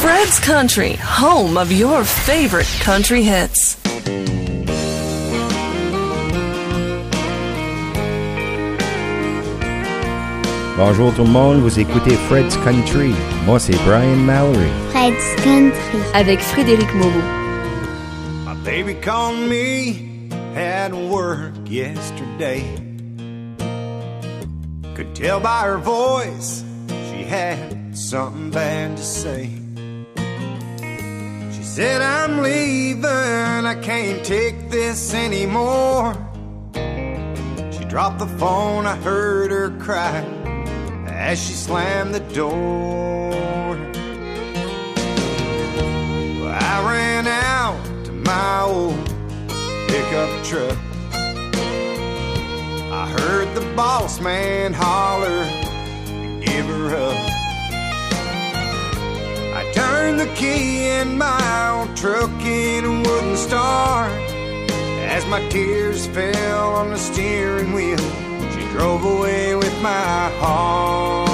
Fred's Country, home of your favorite country hits. Bonjour tout le monde, vous écoutez Fred's Country. Moi, c'est Brian Mallery. Fred's Country. Avec Frédéric Moreau. My baby called me at work yesterday. Could tell by her voice she had something bad to say. Said, I'm leaving, I can't take this anymore. She dropped the phone, I heard her cry as she slammed the door. Well, I ran out to my old pickup truck. I heard the boss man holler give her up. Turned the key in my old truck and it wouldn't start. As my tears fell on the steering wheel, she drove away with my heart.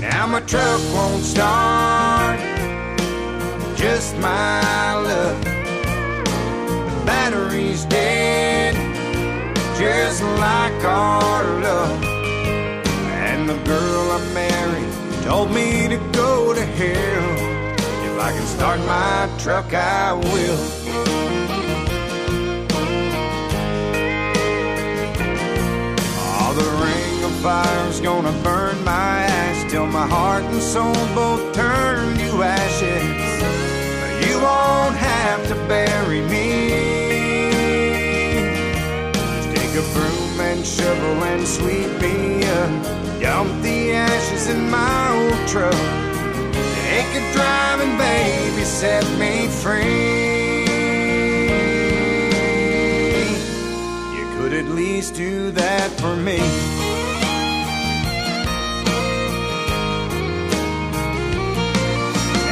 Now my truck won't start, just my luck. The battery's dead, just like our love. The girl I married told me to go to hell. If I can start my truck, I will. All the ring of fire's gonna burn my ass till my heart and soul both turn to ashes. But you won't have to bury me. Just take a broom and shovel and sweep me up. Dump the ashes in my old truck. Take a driving, baby, set me free. You could at least do that for me.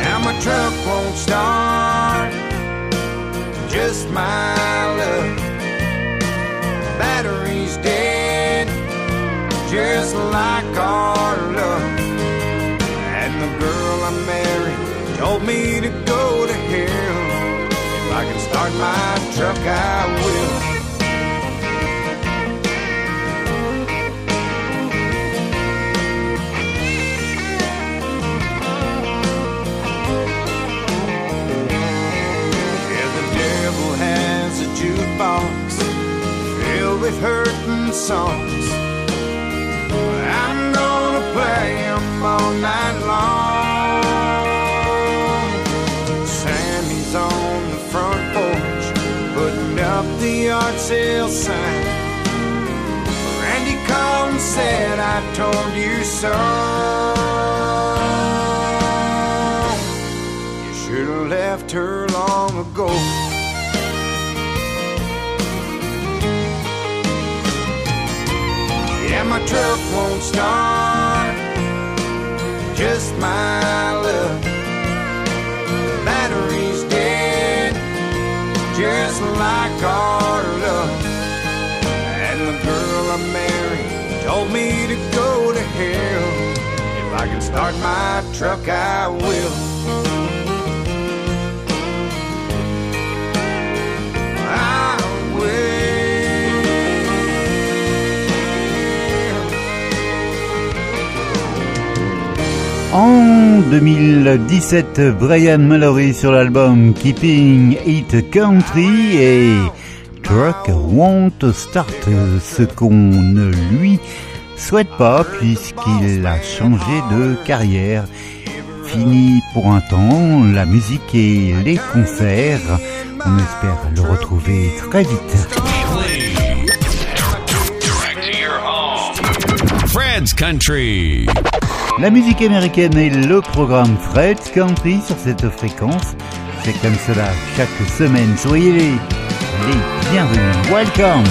Now my truck won't start, just my luck. Just like our love. And the girl I married told me to go to hell. If I can start my truck, I will. Yeah, the devil has a jukebox filled with hurting songs. 'Em all night long. Sammy's on the front porch, putting up the yard sale sign. Randy called and said, I told you so. You should have left her long ago. Yeah, my truck won't start, just my luck. Battery's dead, just like our love. And the girl I married told me to go to hell. If I can start my truck, I will. En 2017, Brian Mallory sur l'album Keeping It Country et Truck Won't Start, ce qu'on ne lui souhaite pas puisqu'il a changé de carrière. Fini pour un temps la musique et les concerts. On espère le retrouver très vite. Fred's Country. La musique américaine est le programme Fred Country sur cette fréquence. C'est comme cela chaque semaine. Soyez les, bienvenus. Welcome.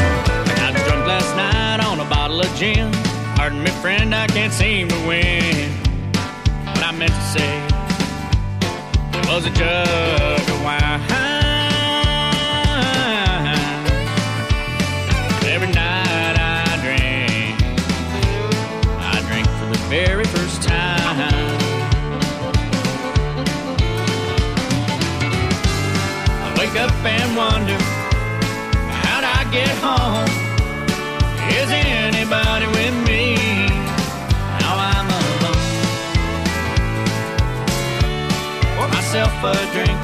Wonder, how'd I get home? Is anybody with me? Now I'm alone. Pour myself a drink,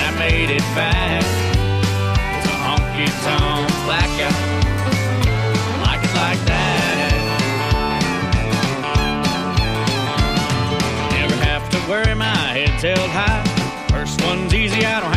I made it back. It's a honky tonk blackout. Like it like that. Never have to worry, my head's held high. First one's easy, I don't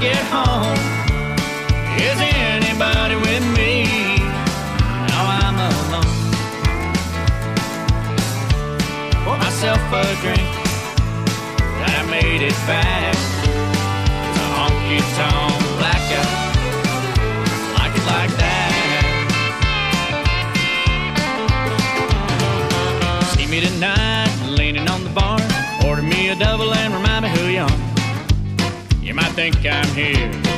get home? Is anybody with me? Now I'm alone. Pour myself a drink, I made it back. Think I'm here,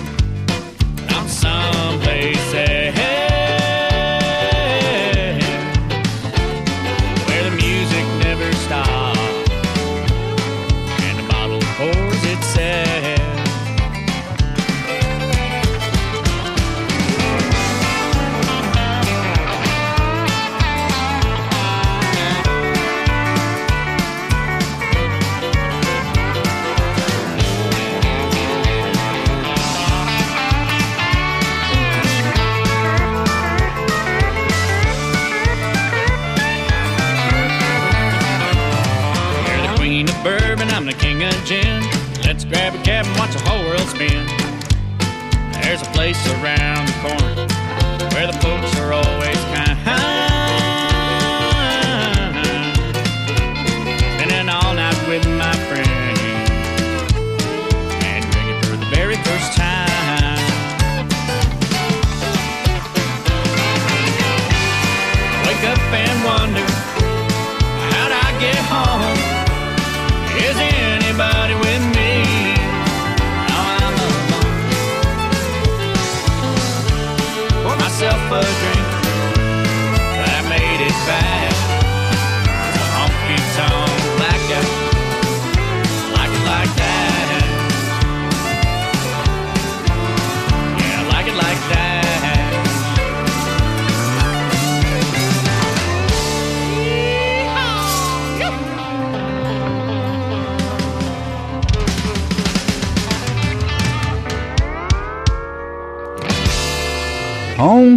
Of gin. Let's grab a cab and watch the whole world spin. There's a place around the corner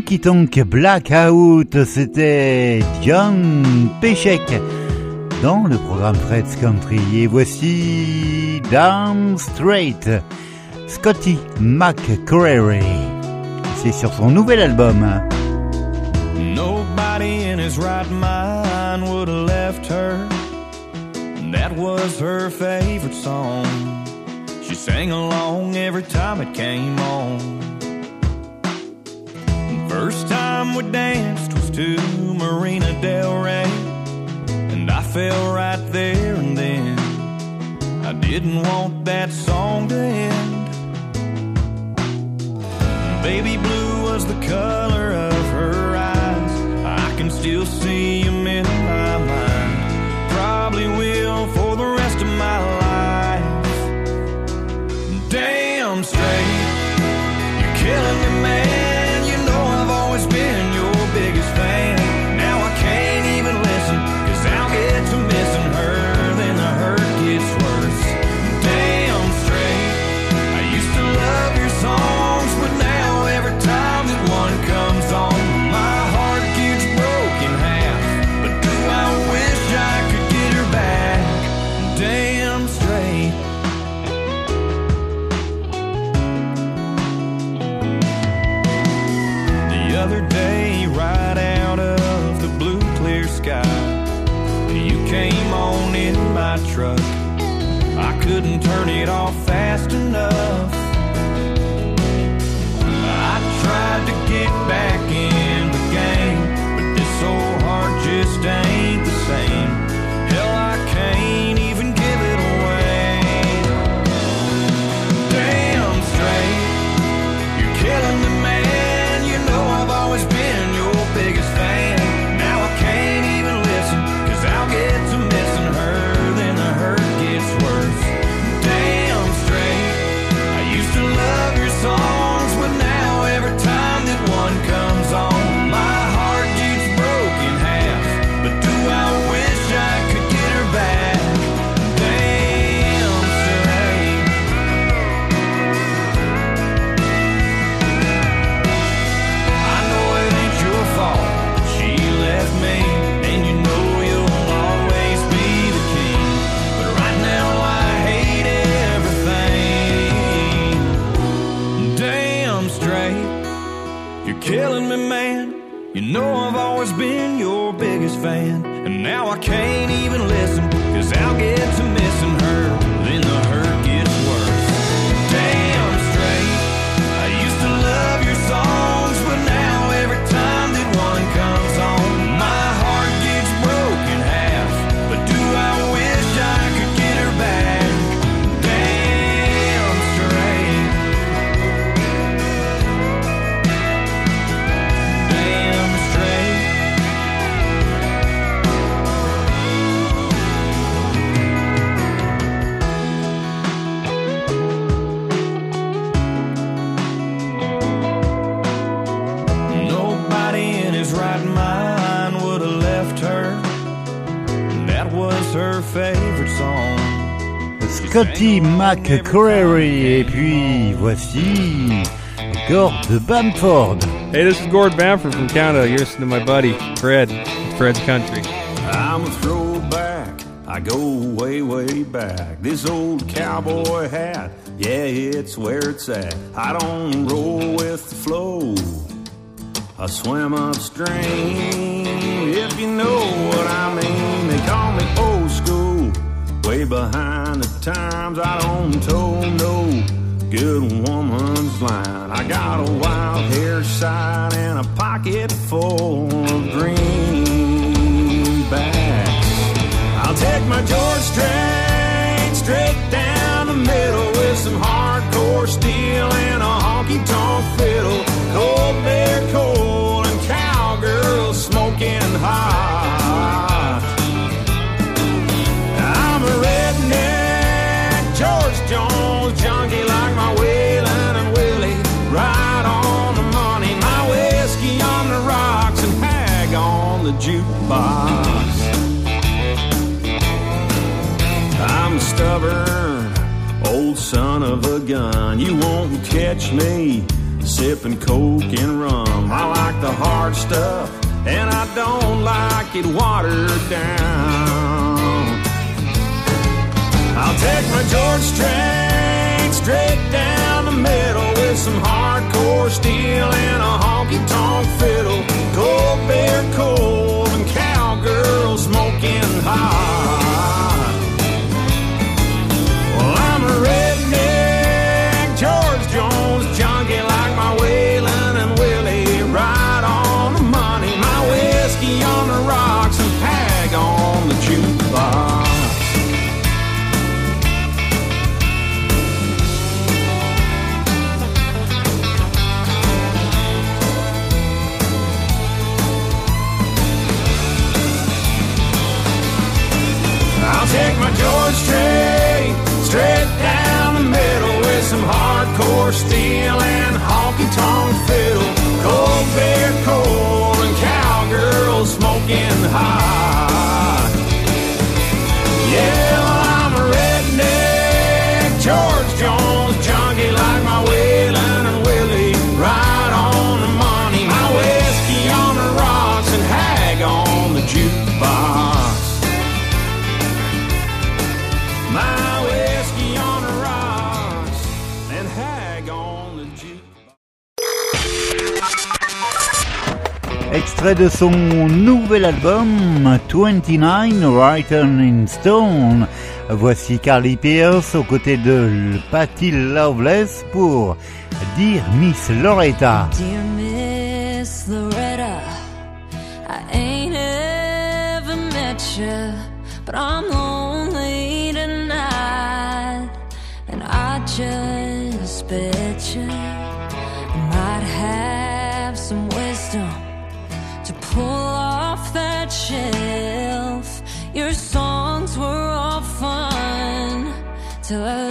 Honky Tonk Blackout, c'était John Pechek dans le programme Fred's Country. Et voici Down Straight, Scotty McCreery. C'est sur son nouvel album. Nobody in his right mind would have left her. That was her favorite song. She sang along every time it came on. First time we danced was to Marina Del Rey. And I fell right there and then. I didn't want that song to end. Baby blue was the color Christy McCreery. Et puis voici Gord Bamford. Hey, this is Gord Bamford from Canada. You're listening to my buddy Fred, Fred's Country. I'm a throwback. I go way, way back. This old cowboy hat, yeah, it's where it's at. I don't roll with the flow. I swim upstream if you know behind the times. I don't told no good woman's line. I got a wild hair side and a pocket full of greenbacks. I'll take my George Strait straight down the middle with some hardcore steel and a honky tonk fiddle. son of a gun. You won't catch me sipping coke and rum. I like the hard stuff, and I don't like it watered down. I'll take my George Strait straight down the middle with some hardcore steel and a honky tonk fiddle, cold beer, cold, and cowgirls smoking hot. stealing. de son nouvel album 29 Written in Stone. Voici Carly Pierce aux côtés de Patty Loveless pour Dear Miss Loretta. Till I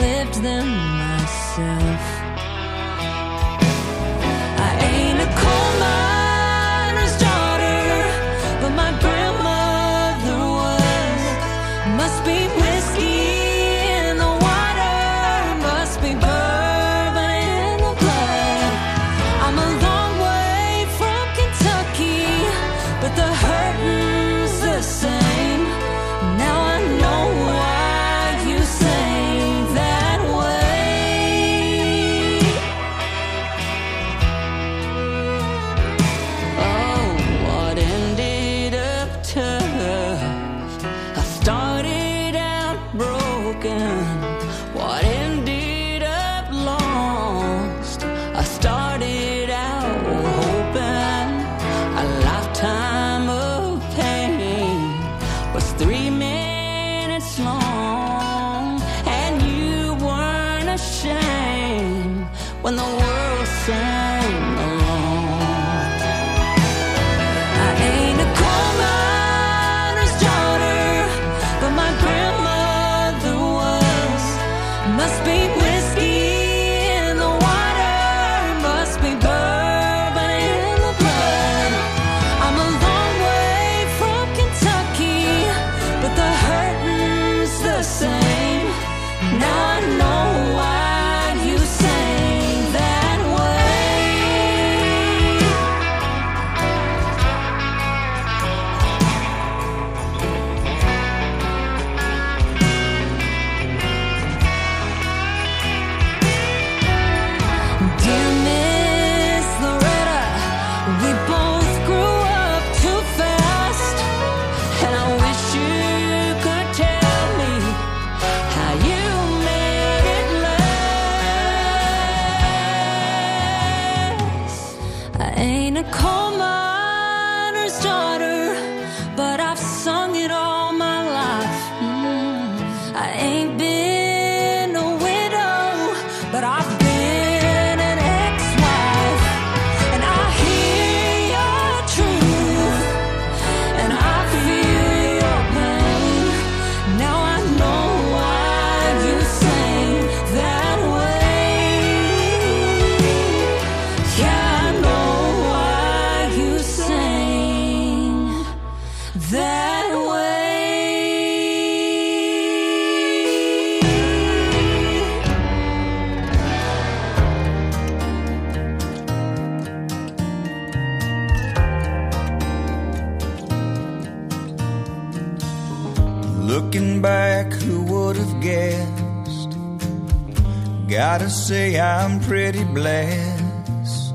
Gotta say, I'm pretty blessed.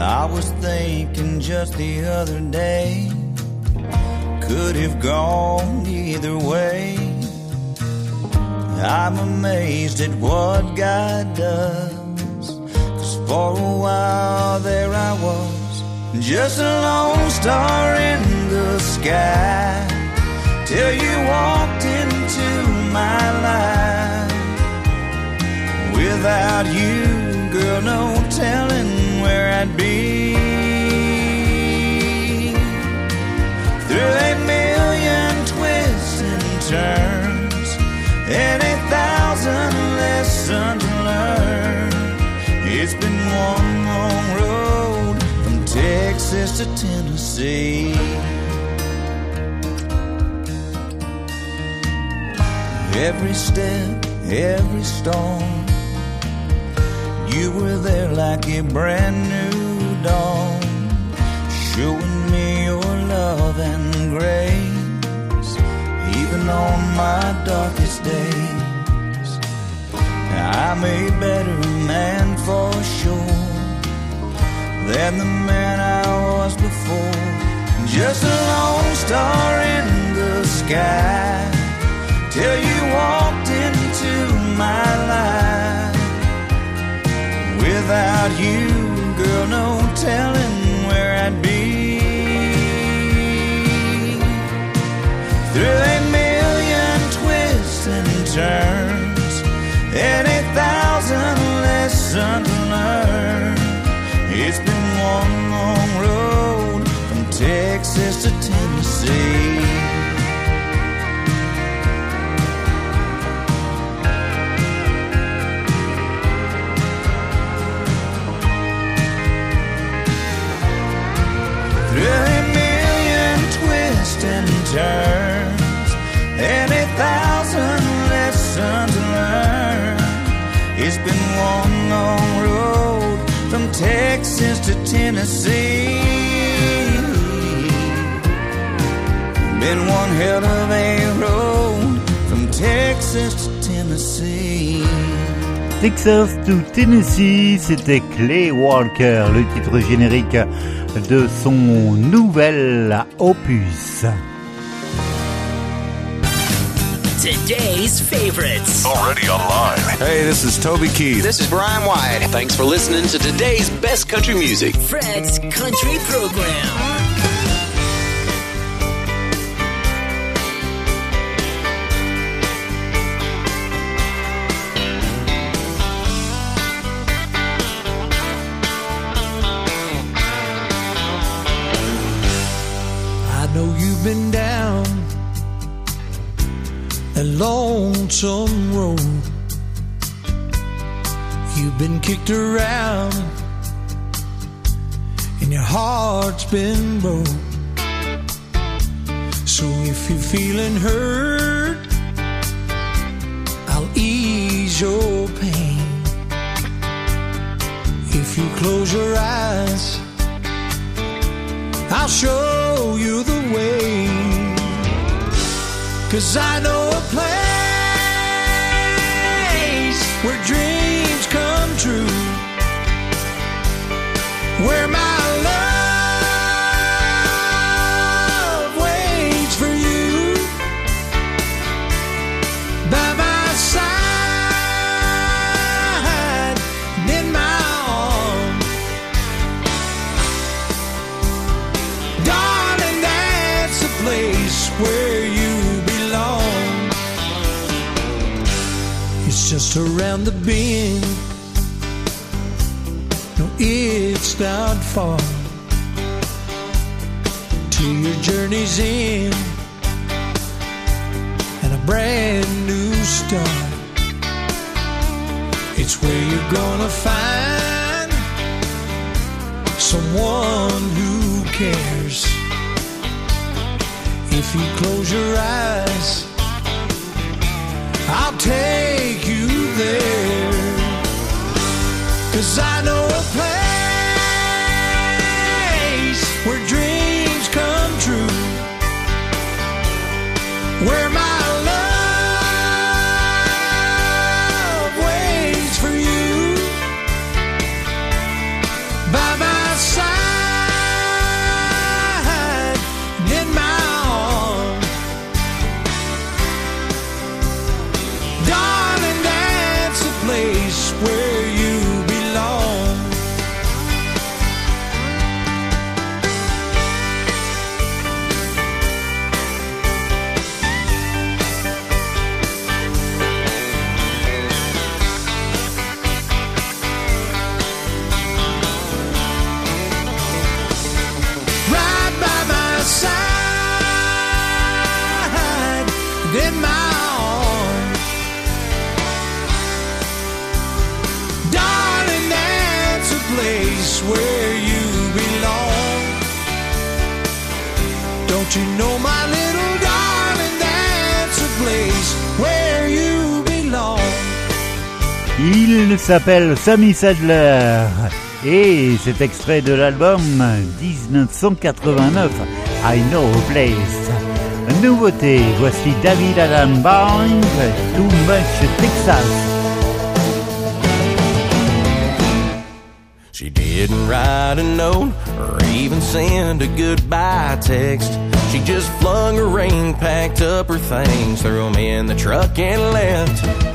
I was thinking just the other day, could have gone either way. I'm amazed at what God does. Cause for a while there I was, just a lone star in the sky till you walked into my life. Without you, girl, no telling where I'd be. Through a million twists and turns, and a thousand lessons learned. It's been one long road from Texas to Tennessee. Every step, every storm, you were there like a brand new dawn, showing me your love and grace, even on my darkest days. I'm a better man for sure than the man I was before. Just a lone star in the sky till you walked into my life. Without you, girl, no telling where I'd be. Through a million twists and turns, and a thousand lessons learned. It's been one long road from Texas to Tennessee. And a thousand. It's been one long road from Texas to Tennessee. Been one hell of a road from Texas to Tennessee. Texas to Tennessee, c'était Clay Walker, le titre générique de son nouvel opus. Today's favorites. Already online. Hey, this is Toby Keith. This is Brian White. Thanks for listening to today's best country music. Fred's Country Program. A lonesome road. You've been kicked around and your heart's been broke. So if you're feeling hurt, I'll ease your pain. If you close your eyes, I'll show you the way. Cause I know a place where dreams come true. Where my around the bend. No, it's not far to your journey's end and a brand new start. It's where you're gonna find someone who cares. If you close your eyes, I'll take you there. Cause I know a place S'appelle Sammy Sadler et c'est extrait de l'album 1989 I Know a Place. Nouveauté, voici David Adam Barnes, Too Much Texas. She didn't write a note or even send a goodbye text. She just flung her ring, packed up her things, threw 'em in the truck and left.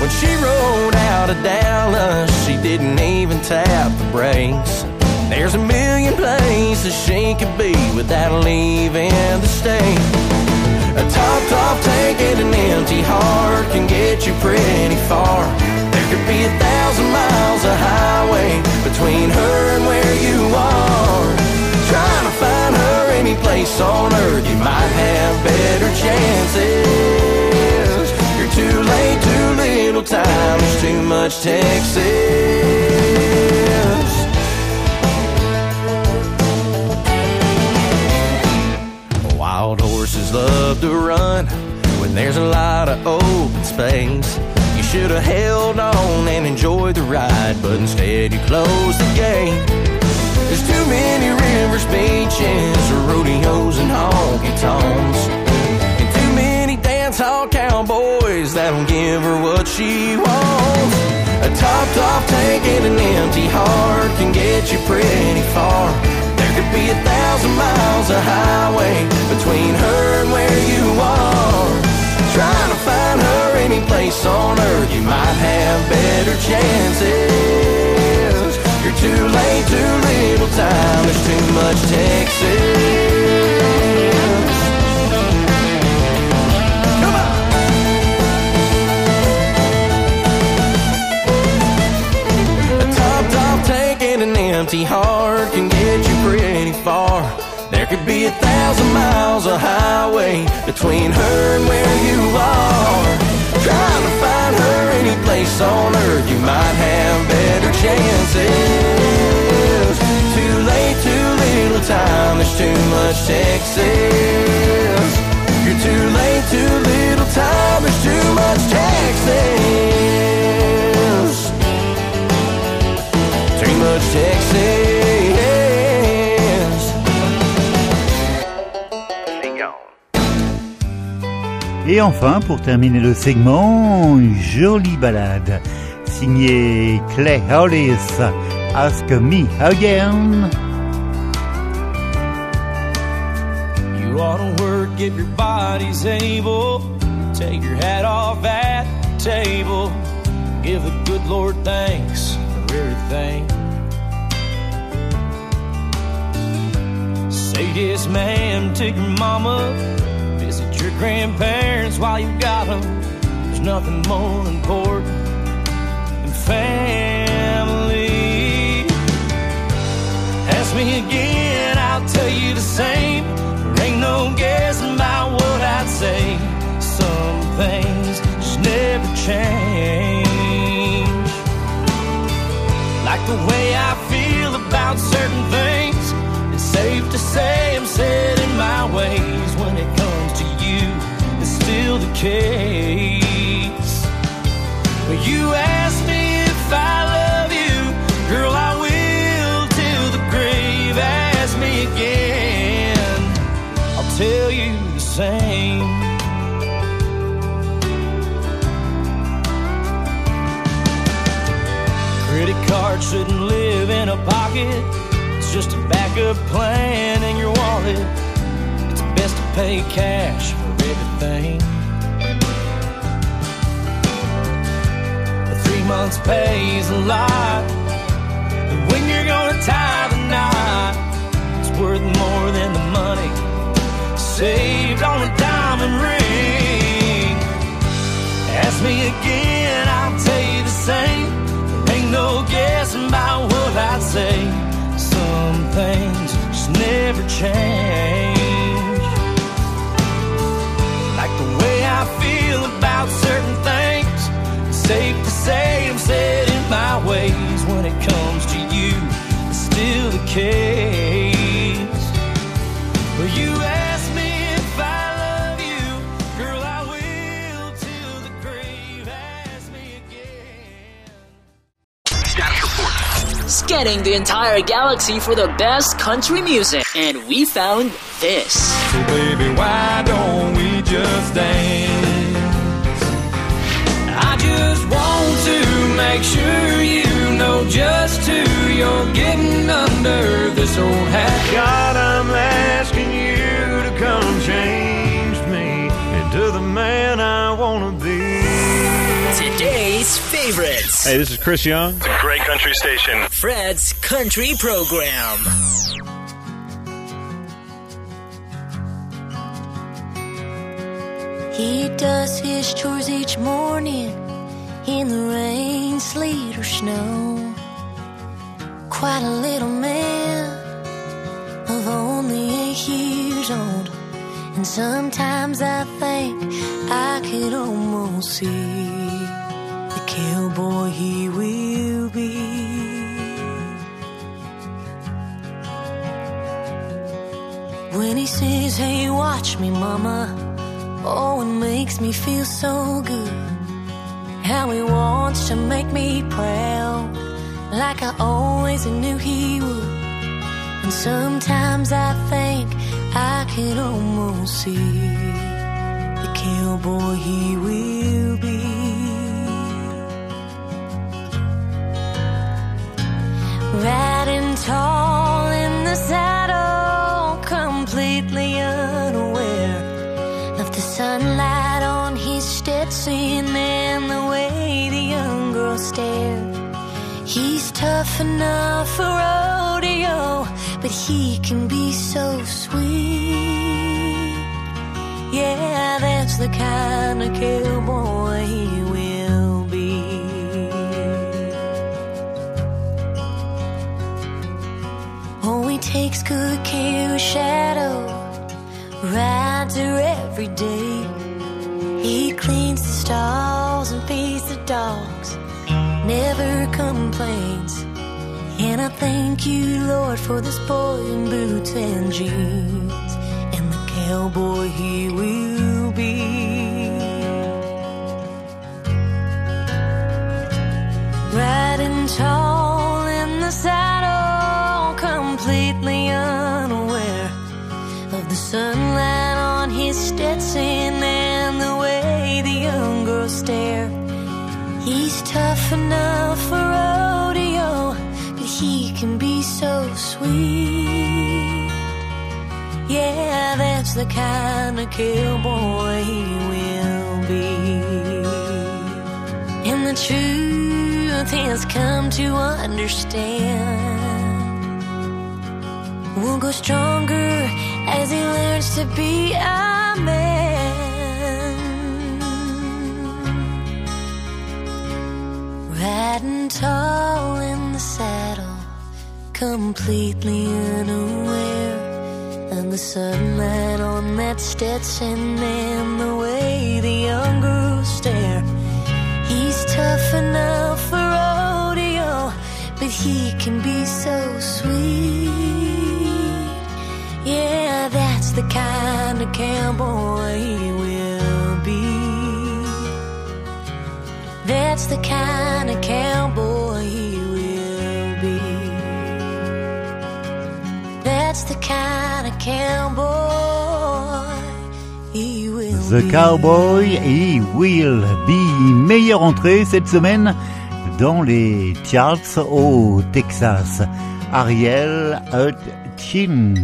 When she rode out of Dallas, she didn't even tap the brakes. There's a million places she could be without leaving the state. A topped off tank and an empty heart can get you pretty far. There could be a thousand miles of highway between her and where you are. Trying to find her any place on earth, you might have better chances. You're too late, to little time, there's too much Texas. Wild horses love to run when there's a lot of open space. You should have held on and enjoyed the ride, but instead you closed the gate. There's too many rivers, beaches, rodeos, and honky tonks. Cowboys that'll give her what she wants. A topped off tank and an empty heart can get you pretty far. There could be a thousand miles of highway between her and where you are. Trying to find her any place on earth, you might have better chances. You're too late, too little time, there's too much Texas. Empty heart can get you pretty far. There could be a thousand miles of highway between her and where you are. Trying to find her any place on earth, you might have better chances. Too late, too little time, there's too much Texas. You're too late, too little time, there's too much Texas. Et enfin, pour terminer le segment, jolie balade, signée Clay Hollis, Ask Me Again. You ought to work if your body's able. Take your hat off at the table. Give the good Lord thanks for everything. Say yes, ma'am, to your mama. Grandparents while you got them. There's nothing more important than family. Ask me again, I'll tell you the same. There ain't no guessing about what I'd say. Some things just never change. Like the way I feel about certain things. It's safe to say I'm set in my ways when it comes still the case. You ask me if I love you, girl, I will till the grave. Ask me again, I'll tell you the same. Credit card shouldn't live in a pocket. It's just a backup plan in your wallet. It's best to pay cash everything. Three months pays a lot. And when you're gonna tie the knot, it's worth more than the money saved on a diamond ring. Ask me again, I'll tell you the same. There ain't no guessing about what I'd say. Some things just never change. About certain things. It's safe to say I'm set in my ways when it comes to you. It's still the case. Well, you ask me if I love you, girl, I will till the grave. Ask me Scanning the entire galaxy for the best country music. And we found this. So baby, why don't we just dance? make sure you know just who you're getting under this old hat. God, I'm asking you to come change me into the man I want to be. Today's favorites. Hey, this is Chris Young. Great country station. Fred's Country Program. He does his chores each morning snow. Quite a little man of only eight years old. And sometimes I think I could almost see the cowboy he will be. When he says, Hey, watch me, mama. Oh, it makes me feel so good. How he wants to make me proud, like I always knew he would. And sometimes I think I can almost see the cowboy he will be. Riding tall in the saddle, completely unaware of the sunlight on his Stetson stared. He's tough enough for rodeo, but he can be so sweet. Yeah, that's the kind of cowboy he will be. Oh, he takes good care of Shadow rides her every day. He cleans the stalls and feeds the dogs, never complains. And I thank you, Lord, for this boy in boots and jeans, and the cowboy he will be. Riding tall in the saddle, completely unaware of the sunlight on his Stetson and the way the young girls stare. He's tough enough for rodeo, but he can be so sweet. Yeah, that's the kind of cowboy he will be. And the truth has come to understand We'll go stronger as he learns to be a man. Riding tall in the saddle, completely unaware of the sunlight on that Stetson and the way the young girls stare. He's tough enough for rodeo, but he can be so sweet. Yeah, that's the kind of cowboy he That's the kind of cowboy he will be. That's the kind of cowboy he will The be. Cowboy et Will Be. Meilleure entrée cette semaine dans les charts au Texas. Ariel Hutchin.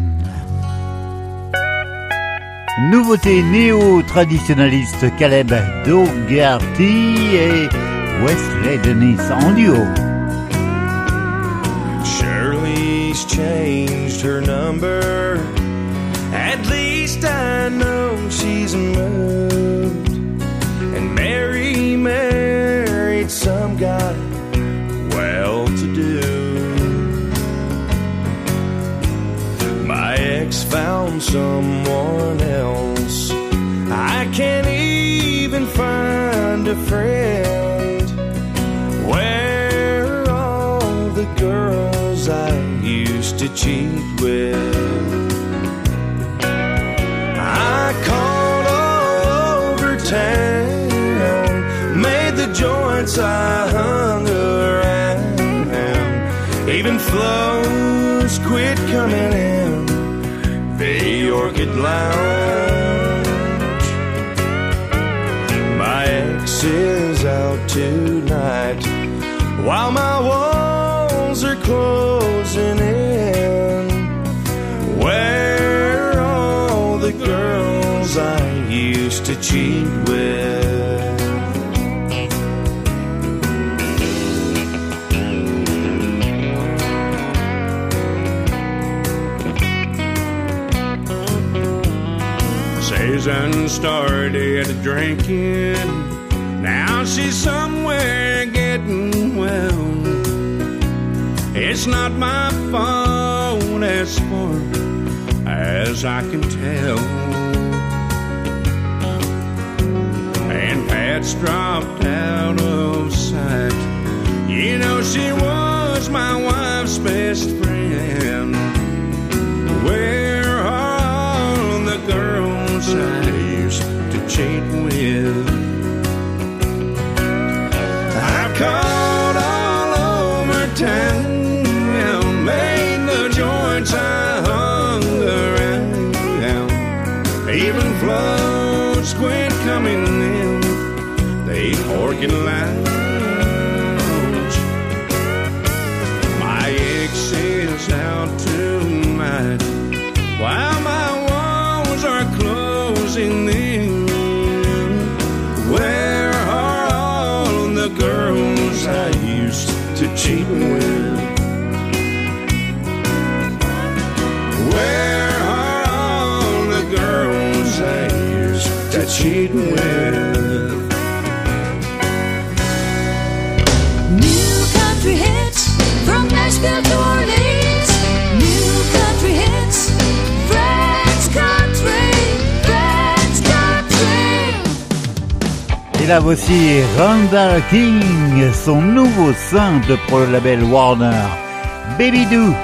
Nouveauté néo-traditionnaliste Caleb Dougherty et Wesley Dennis en duo. Shirley's changed her number. At least I know she's moved. And Mary married some guy well to do. My ex found someone else. I can't even find a friend. Cheat with? I called all over town, made the joints I hung around. Even flows quit coming in the Orchid Lounge. My ex is out tonight while my walls are closing quit drinking. Now she's somewhere getting well. It's not my fault as far as I can tell. And Pat's dropped out of sight. You know, she was my wife's best friend. cheat with. I called all over town, and made the joints I hung around. Even floats quit coming in, they organ line. cheating with. Where are all the girls that used cheating with? Et là voici Randall King, son nouveau simple pour le label Warner, Baby Doo.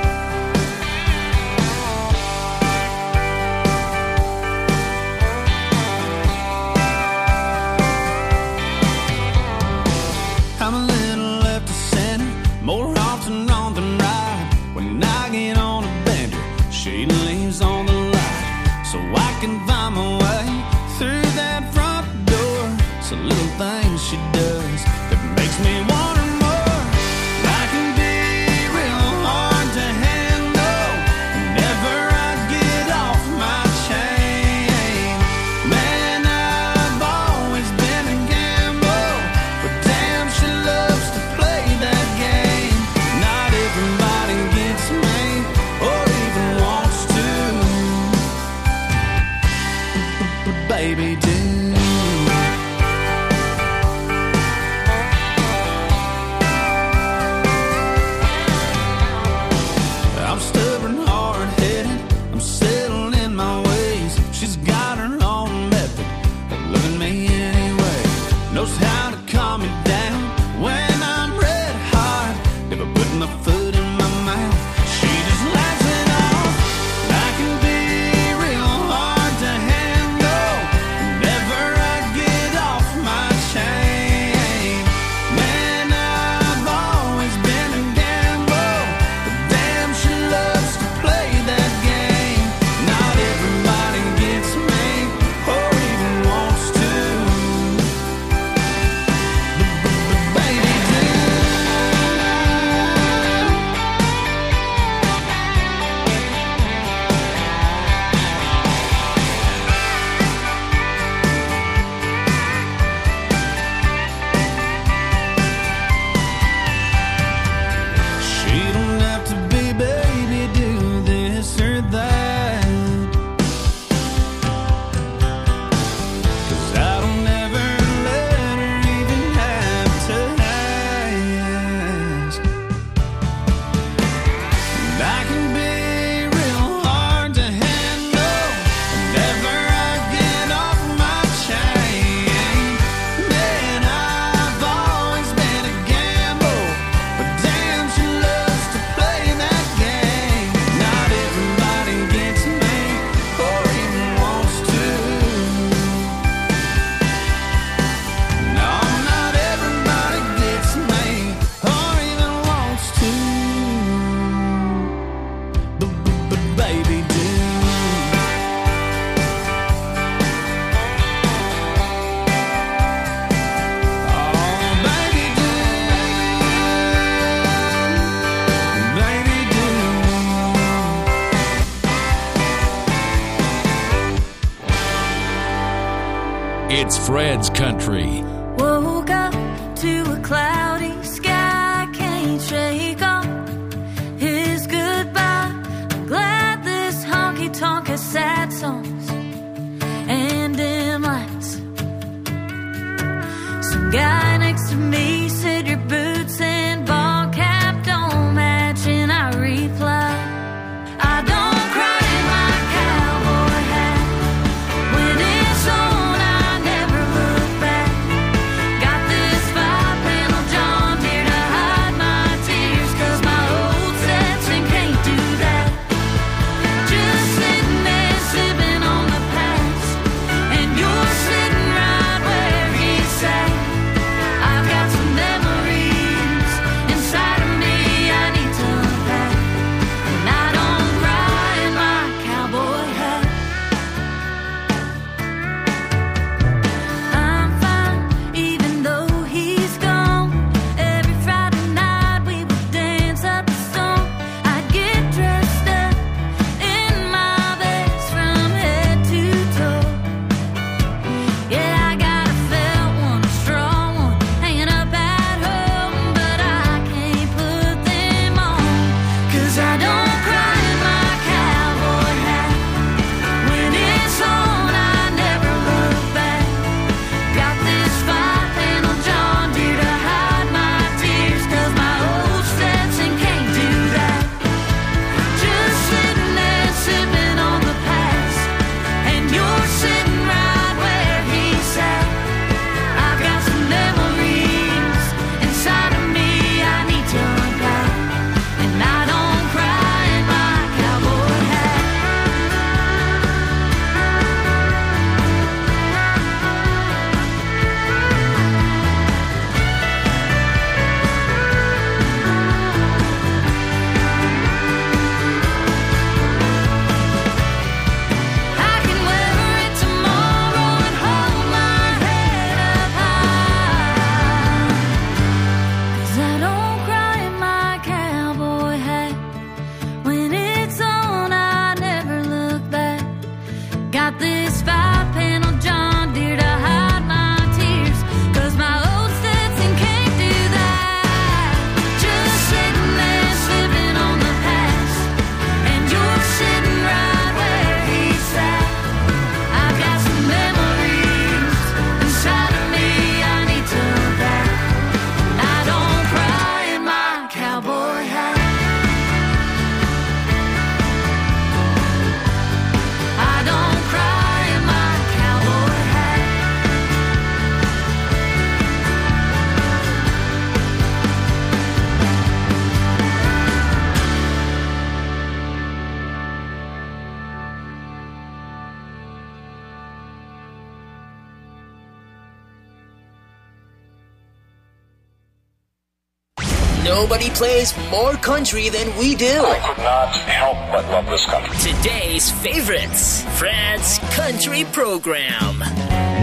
Nobody plays more country than we do. I could not help but love this country. Today's favorites, Fred's Country Program.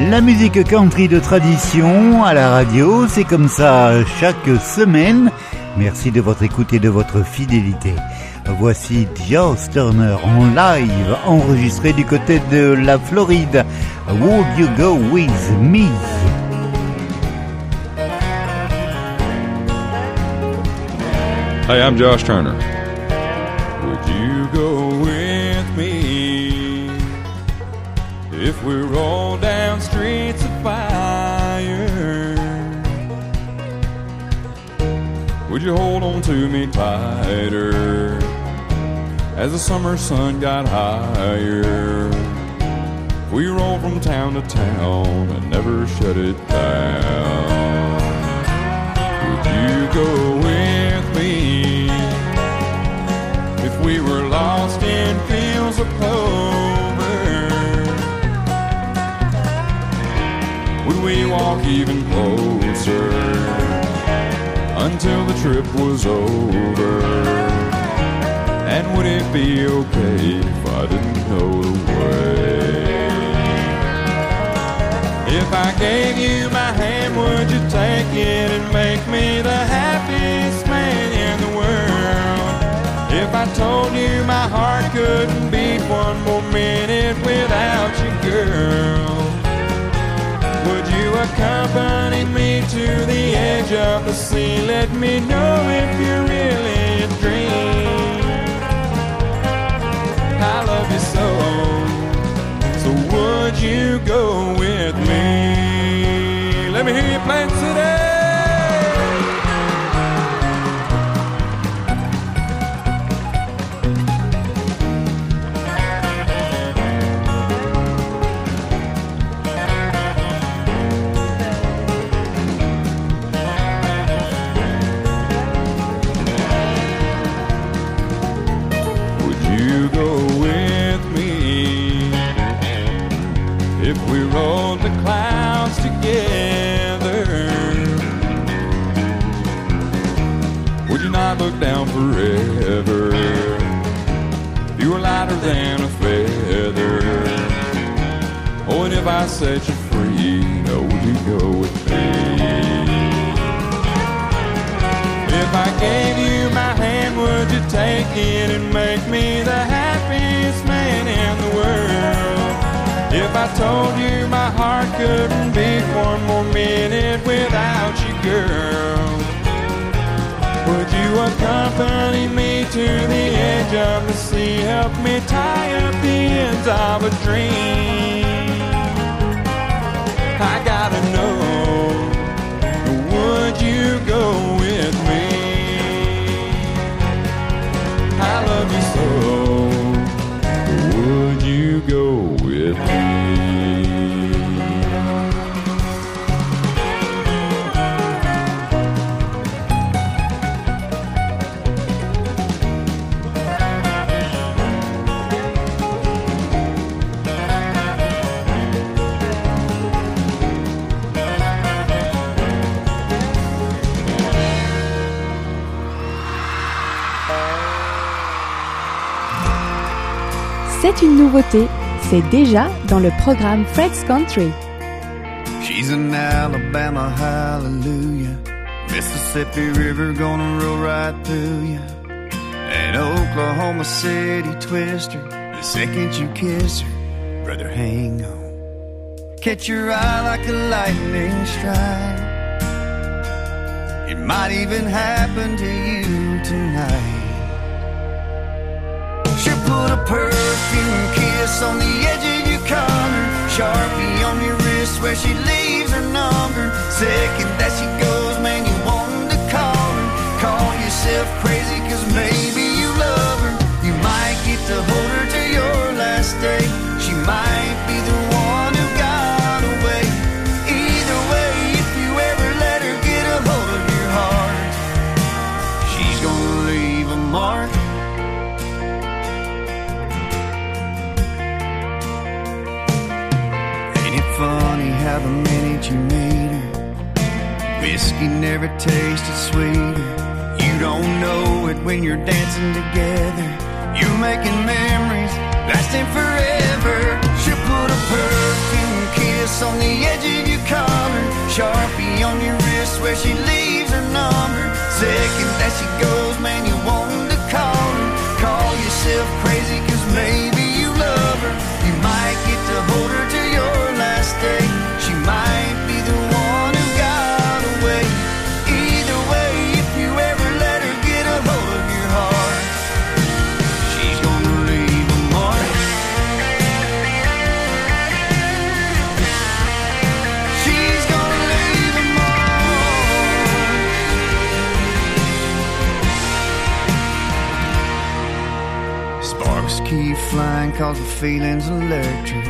La musique country de tradition à la radio, c'est comme ça chaque semaine. Merci de votre écoute et de votre fidélité. Voici Joss Turner en live, enregistré du côté de la Floride. Would you go with me? Hey, I'm Josh Turner. Would you go with me if we roll down streets of fire? Would you hold on to me tighter as the summer sun got higher? We roll from town to town and never shut it down. Would you go fields of? Would we walk even closer until the trip was over? And would it be okay if I didn't know the way? If I gave you my hand, would you take it and make me the happiest If I told you my heart couldn't beat one more minute without you, girl, would you accompany me to the edge of the sea? Let me know if you're really a dream. I love you so. So would you go with me? Let me hear you plant set you free, would you go with me? If I gave you my hand, would you take it and make me the happiest man in the world? If I told you my heart couldn't beat one more minute without you, girl, would you accompany me to the edge of the sea? Help me tie up the ends of a dream. C'est une nouveauté, c'est déjà dans le programme Fred's Country. She's an Alabama hallelujah Mississippi River gonna roll right through you. An Oklahoma City twister. The second you kiss her, brother, hang on. Catch your eye like a lightning strike. It might even happen to you tonight. She'll put a perfume kiss on the edge of your collar. Sharpie on your wrist where she leaves her number. Second that she goes, man, you want to call her. Call yourself crazy, cause maybe you love her. You might get to hold her to your last day. She might be the how the minute you meet her, whiskey never tasted sweeter. You don't know it when you're dancing together. You're making memories lasting forever. She'll put a perfume kiss on the edge of your collar, sharpie on your wrist where she leaves her number. Second that she goes, man, you want to call her. Call yourself crazy, cause maybe you love her. You might cause the feeling's electric.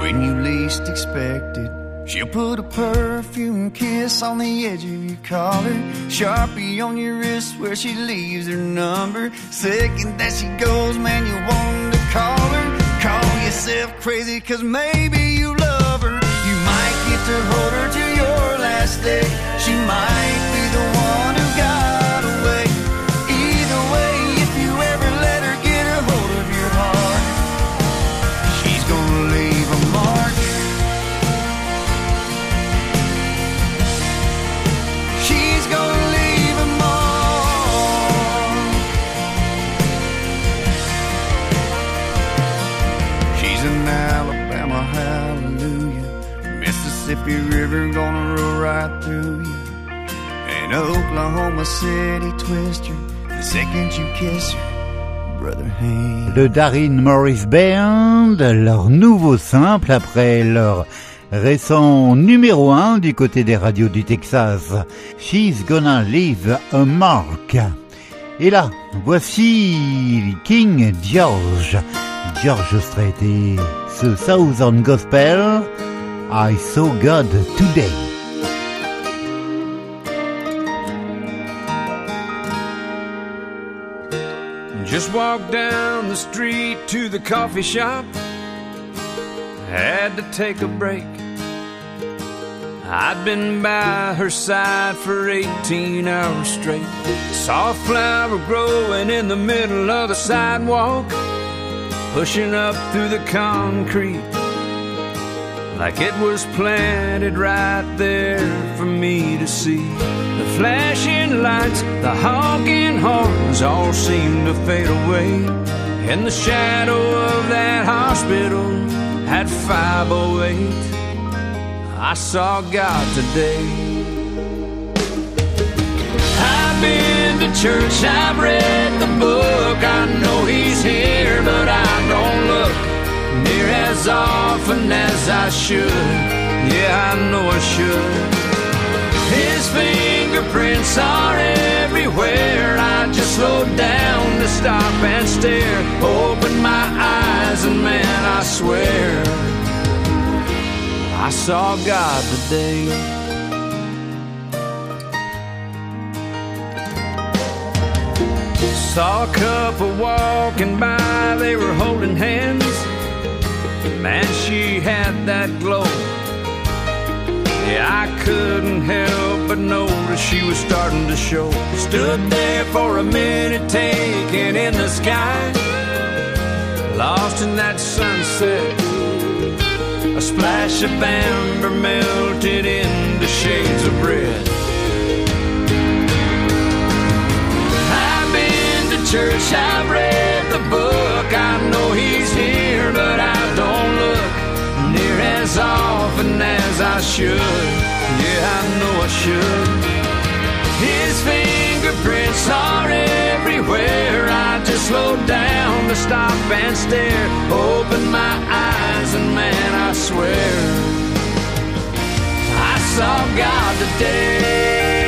When you least expect it She'll put a perfume kiss on the edge of your collar. Sharpie on your wrist where she leaves her number. Second that she goes, man, you want to call her. Call yourself crazy cause maybe you love her. You might get to hold her to your last day. She might be the one City twister. The second you kiss her. Le Darin Morris Band, leur nouveau simple après leur récent numéro 1 du côté des radios du Texas. She's gonna leave a mark. Et là, voici King George, George Strait et ce Southern Gospel, I Saw God Today. Just walked down the street to the coffee shop. Had to take a break. I'd been by her side for 18 hours straight. Saw a flower growing in the middle of the sidewalk, pushing up through the concrete. Like it was planted right there for me to see. The flashing lights, the honking horns all seemed to fade away. In the shadow of that hospital at 508, I saw God today. I've been to church, I've read the book, I know He's here, but I don't as often as I should. Yeah, I know I should. His fingerprints are everywhere. I just slowed down to stop and stare. Open my eyes, and man, I swear, I saw God today. Saw a couple walking by, they were holding hands. Man, she had that glow. Yeah, I couldn't help but notice she was starting to show. Stood there for a minute, taken in the sky. Lost in that sunset. A splash of amber melted into shades of red. I've been to church, I've read the book, I know he's here, but I as often as I should. Yeah, I know I should. His fingerprints are everywhere. I just slow down to stop and stare. Open my eyes, and man, I swear, I saw God today.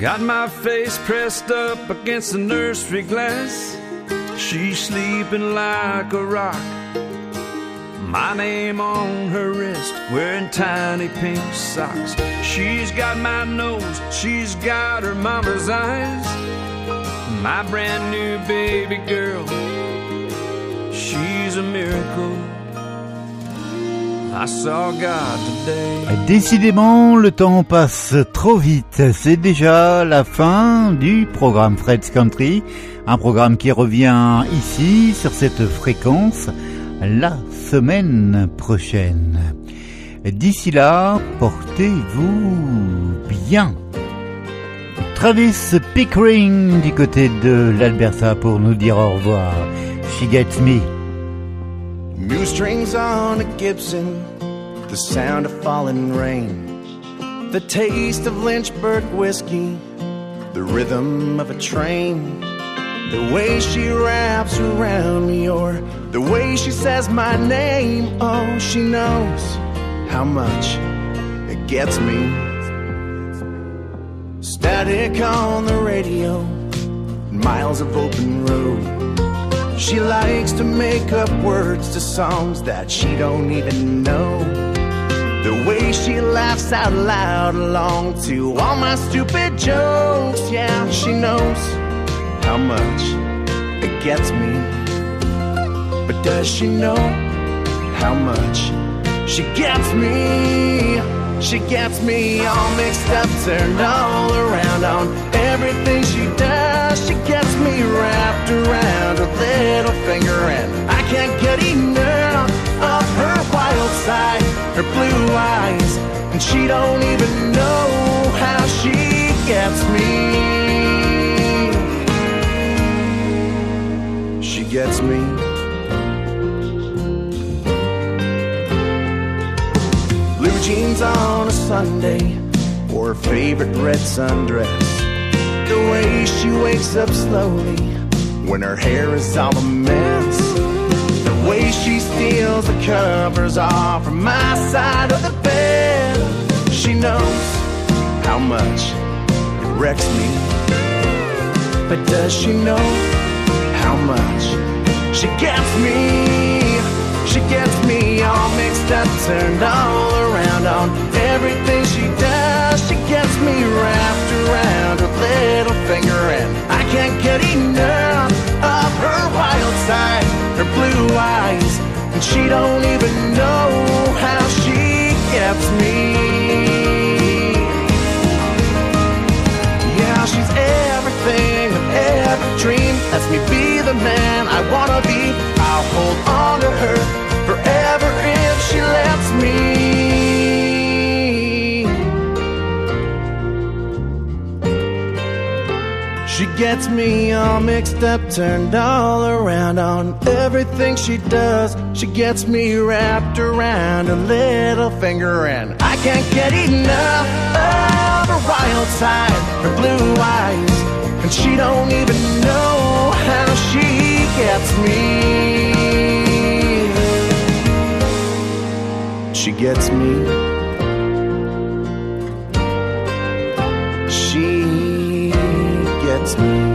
Got my face pressed up against the nursery glass. She's sleeping like a rock. My name on her wrist, wearing tiny pink socks. She's got my nose, she's got her mama's eyes. My brand new baby girl, she's a miracle. Décidément, le temps passe trop vite. C'est déjà la fin du programme Fred's Country, un programme qui revient ici sur cette fréquence la semaine prochaine. D'ici là, portez-vous bien. Travis Pickering du côté de l'Alberta pour nous dire au revoir. She gets me. New strings on a Gibson, the sound of falling rain, the taste of Lynchburg whiskey, the rhythm of a train, the way she wraps around me, or the way she says my name. Oh, she knows how much it gets me. Static on the radio, miles of open road. She likes to make up words to songs that she don't even know. The way she laughs out loud along to all my stupid jokes. Yeah, she knows how much it gets me. But does she know how much she gets me? She gets me all mixed up, turned all around on everything she does. She gets me wrapped around her little finger, and I can't get enough of her wild side, her blue eyes, and she don't even know how she gets me. She gets me. Jeans on a Sunday, or her favorite red sundress. The way she wakes up slowly when her hair is all a mess. The way she steals the covers off from my side of the bed. She knows how much it wrecks me. But does she know how much she gets me? She gets me all mixed up, turned all around on everything she does. She gets me wrapped around her little finger, and I can't get enough of her wild side, her blue eyes, and she don't even know how she gets me. Yeah, she's everything I've ever dreamed. Lets me be the man I wanna be. I'll hold on to her forever if she lets me. Gets me all mixed up, turned all around on everything she does. She gets me wrapped around a little finger, and I can't get enough of her wild side, her blue eyes, and she don't even know how she gets me. She gets me. Me.